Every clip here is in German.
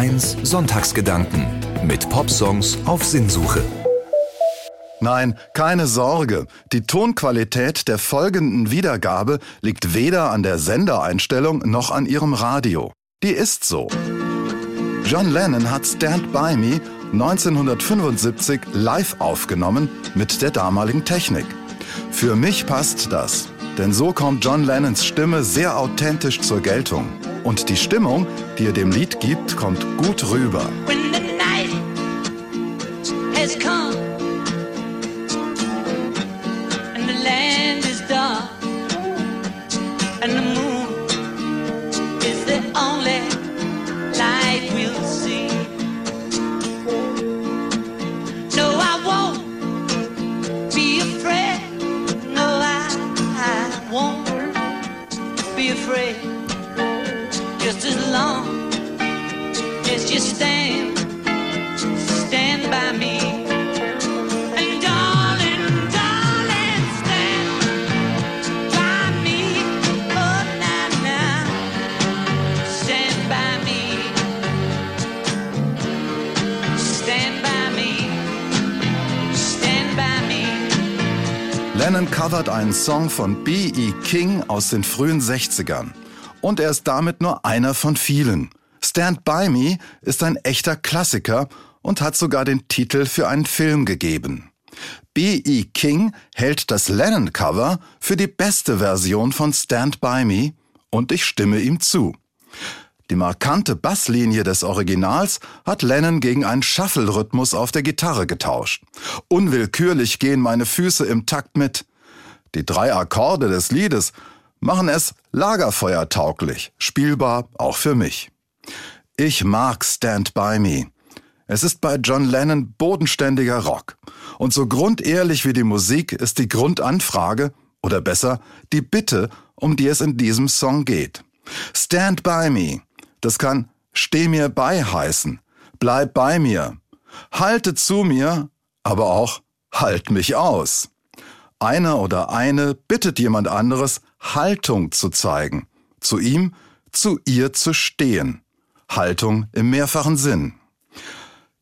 1 Sonntagsgedanken mit Popsongs auf Sinnsuche. Nein, keine Sorge. Die Tonqualität der folgenden Wiedergabe liegt weder an der Sendereinstellung noch an ihrem Radio. Die ist so. John Lennon hat Stand By Me 1975 live aufgenommen mit der damaligen Technik. Für mich passt das, denn so kommt John Lennons Stimme sehr authentisch zur Geltung. Und die Stimmung, die er dem Lied gibt, kommt gut rüber. when the night has come covert einen Song von B.E. King aus den frühen 60ern. Und er ist damit nur einer von vielen. Stand By Me ist ein echter Klassiker und hat sogar den Titel für einen Film gegeben. B.E. King hält das Lennon-Cover für die beste Version von Stand By Me und ich stimme ihm zu. Die markante Basslinie des Originals hat Lennon gegen einen Shuffle-Rhythmus auf der Gitarre getauscht. Unwillkürlich gehen meine Füße im Takt mit. Die drei Akkorde des Liedes machen es lagerfeuertauglich, spielbar auch für mich. Ich mag Stand By Me. Es ist bei John Lennon bodenständiger Rock. Und so grundehrlich wie die Musik ist die Grundanfrage, oder besser, die Bitte, um die es in diesem Song geht. Stand By Me. Das kann Steh mir bei heißen. Bleib bei mir. Halte zu mir, aber auch Halt mich aus. Einer oder eine bittet jemand anderes, Haltung zu zeigen. Zu ihm, zu ihr zu stehen. Haltung im mehrfachen Sinn.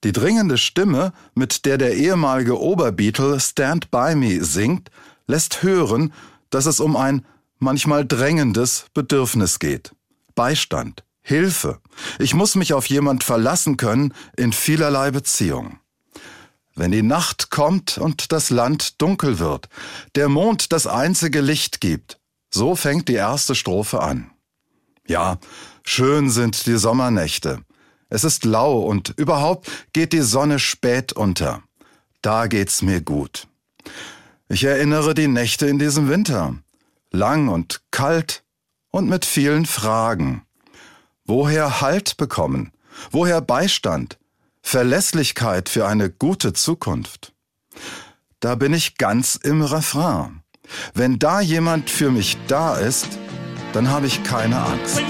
Die dringende Stimme, mit der der ehemalige Oberbeatle Stand By Me singt, lässt hören, dass es um ein manchmal drängendes Bedürfnis geht. Beistand, Hilfe. Ich muss mich auf jemand verlassen können in vielerlei Beziehungen. Wenn die Nacht kommt und das Land dunkel wird, der Mond das einzige Licht gibt, so fängt die erste Strophe an. Ja, schön sind die Sommernächte. Es ist lau und überhaupt geht die Sonne spät unter. Da geht's mir gut. Ich erinnere die Nächte in diesem Winter. Lang und kalt und mit vielen Fragen. Woher Halt bekommen? Woher Beistand? Verlässlichkeit für eine gute Zukunft? Da bin ich ganz im Refrain. Wenn da jemand für mich da ist, dann habe ich keine Angst.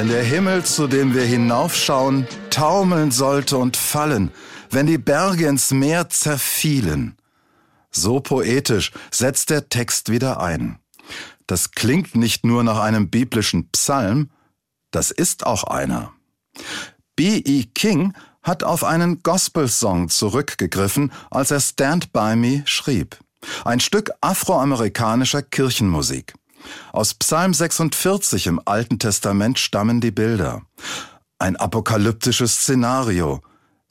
Wenn der Himmel, zu dem wir hinaufschauen, taumeln sollte und fallen, wenn die Berge ins Meer zerfielen. So poetisch setzt der Text wieder ein. Das klingt nicht nur nach einem biblischen Psalm, das ist auch einer. B.E. King hat auf einen Gospelsong zurückgegriffen, als er Stand By Me schrieb. Ein Stück afroamerikanischer Kirchenmusik. Aus Psalm 46 im Alten Testament stammen die Bilder. Ein apokalyptisches Szenario.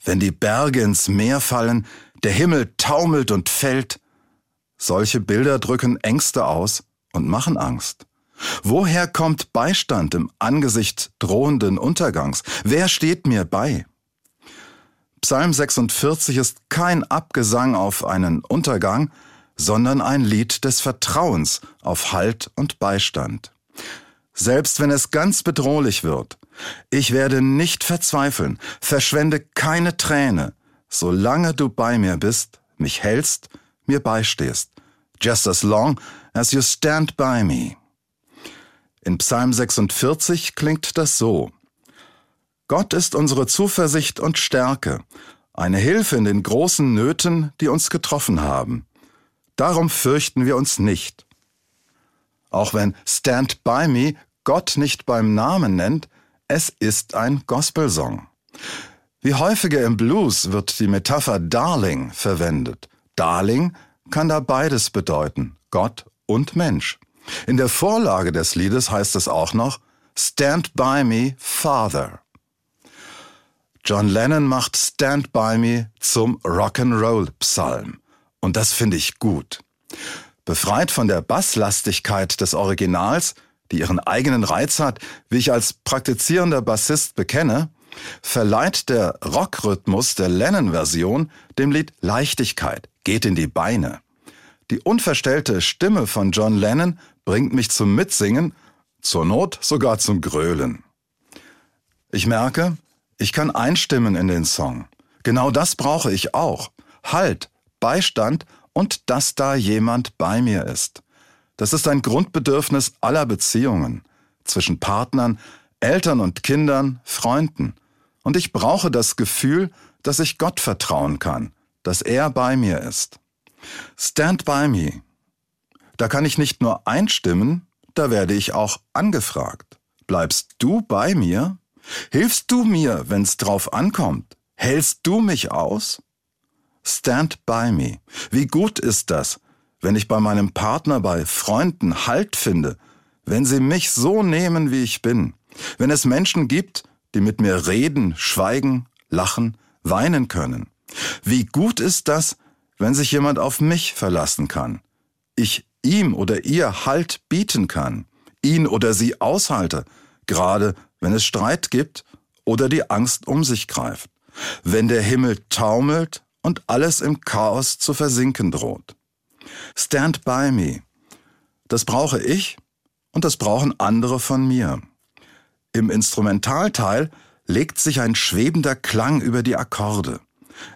Wenn die Berge ins Meer fallen, der Himmel taumelt und fällt. Solche Bilder drücken Ängste aus und machen Angst. Woher kommt Beistand im Angesicht drohenden Untergangs? Wer steht mir bei? Psalm 46 ist kein Abgesang auf einen Untergang, sondern ein Lied des Vertrauens auf Halt und Beistand. Selbst wenn es ganz bedrohlich wird, ich werde nicht verzweifeln, verschwende keine Träne, solange du bei mir bist, mich hältst, mir beistehst. Just as long as you stand by me. In Psalm 46 klingt das so. Gott ist unsere Zuversicht und Stärke, eine Hilfe in den großen Nöten, die uns getroffen haben. Darum fürchten wir uns nicht. Auch wenn Stand By Me Gott nicht beim Namen nennt, es ist ein Gospelsong. Wie häufiger im Blues wird die Metapher Darling verwendet. Darling kann da beides bedeuten, Gott und Mensch. In der Vorlage des Liedes heißt es auch noch Stand by me, Father. John Lennon macht Stand by me zum Rock'n'Roll-Psalm. Und das finde ich gut. Befreit von der Basslastigkeit des Originals, die ihren eigenen Reiz hat, wie ich als praktizierender Bassist bekenne, verleiht der Rockrhythmus der Lennon-Version dem Lied Leichtigkeit, geht in die Beine. Die unverstellte Stimme von John Lennon bringt mich zum Mitsingen, zur Not sogar zum Grölen. Ich merke, ich kann einstimmen in den Song. Genau das brauche ich auch. Halt, Beistand und dass da jemand bei mir ist. Das ist ein Grundbedürfnis aller Beziehungen zwischen Partnern, Eltern und Kindern, Freunden. Und ich brauche das Gefühl, dass ich Gott vertrauen kann, dass er bei mir ist. Stand by me. Da kann ich nicht nur einstimmen, da werde ich auch angefragt. Bleibst du bei mir? Hilfst du mir, wenn's drauf ankommt? Hältst du mich aus? Stand by me. Wie gut ist das, wenn ich bei meinem Partner, bei Freunden Halt finde, wenn sie mich so nehmen, wie ich bin, wenn es Menschen gibt, die mit mir reden, schweigen, lachen, weinen können. Wie gut ist das, wenn sich jemand auf mich verlassen kann, ich ihm oder ihr Halt bieten kann, ihn oder sie aushalte, gerade wenn es Streit gibt oder die Angst um sich greift, wenn der Himmel taumelt und alles im Chaos zu versinken droht. Stand by me. Das brauche ich und das brauchen andere von mir. Im Instrumentalteil legt sich ein schwebender Klang über die Akkorde,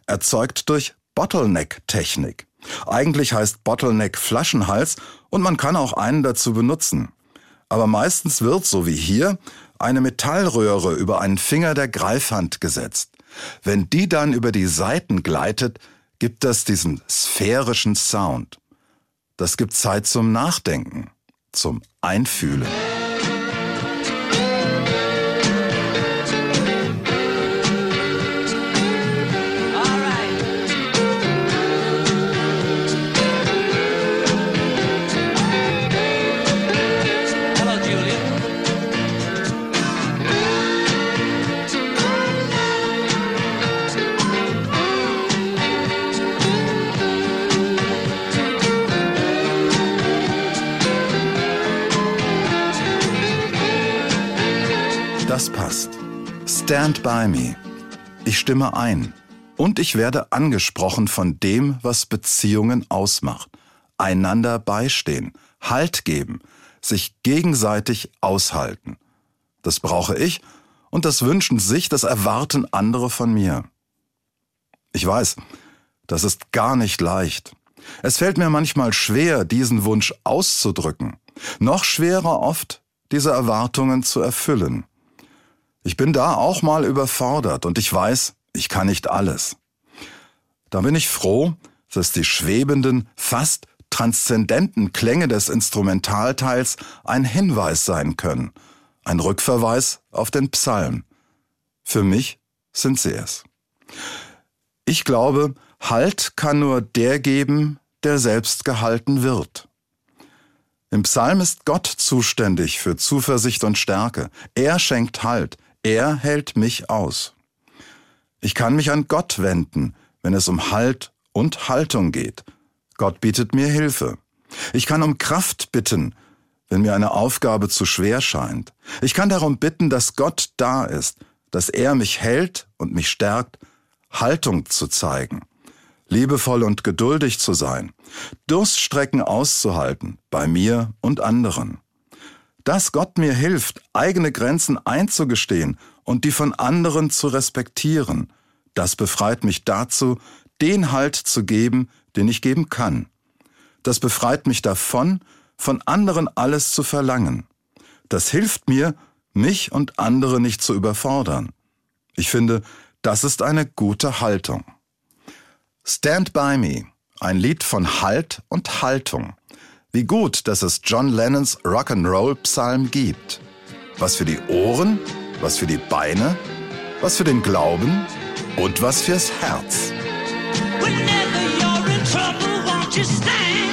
erzeugt durch Bottleneck-Technik. Eigentlich heißt Bottleneck Flaschenhals und man kann auch einen dazu benutzen. Aber meistens wird, so wie hier, eine Metallröhre über einen Finger der Greifhand gesetzt. Wenn die dann über die Saiten gleitet, gibt das diesen sphärischen Sound. Das gibt Zeit zum Nachdenken, zum Einfühlen. Das passt. Stand by me. Ich stimme ein. Und ich werde angesprochen von dem, was Beziehungen ausmacht. Einander beistehen, Halt geben, sich gegenseitig aushalten. Das brauche ich und das wünschen sich, das erwarten andere von mir. Ich weiß, das ist gar nicht leicht. Es fällt mir manchmal schwer, diesen Wunsch auszudrücken. Noch schwerer oft, diese Erwartungen zu erfüllen. Ich bin da auch mal überfordert und ich weiß, ich kann nicht alles. Da bin ich froh, dass die schwebenden, fast transzendenten Klänge des Instrumentalteils ein Hinweis sein können, ein Rückverweis auf den Psalm. Für mich sind sie es. Ich glaube, Halt kann nur der geben, der selbst gehalten wird. Im Psalm ist Gott zuständig für Zuversicht und Stärke. Er schenkt Halt. Er hält mich aus. Ich kann mich an Gott wenden, wenn es um Halt und Haltung geht. Gott bietet mir Hilfe. Ich kann um Kraft bitten, wenn mir eine Aufgabe zu schwer scheint. Ich kann darum bitten, dass Gott da ist, dass er mich hält und mich stärkt, Haltung zu zeigen, liebevoll und geduldig zu sein, Durststrecken auszuhalten, bei mir und anderen. Dass Gott mir hilft, eigene Grenzen einzugestehen und die von anderen zu respektieren, das befreit mich dazu, den Halt zu geben, den ich geben kann. Das befreit mich davon, von anderen alles zu verlangen. Das hilft mir, mich und andere nicht zu überfordern. Ich finde, das ist eine gute Haltung. Stand by Me, ein Lied von Halt und Haltung. Wie gut, dass es John Lennons Rock'n'Roll Psalm gibt. Was für die Ohren, was für die Beine, was für den Glauben und was fürs Herz. Whenever you're in trouble, won't you stand?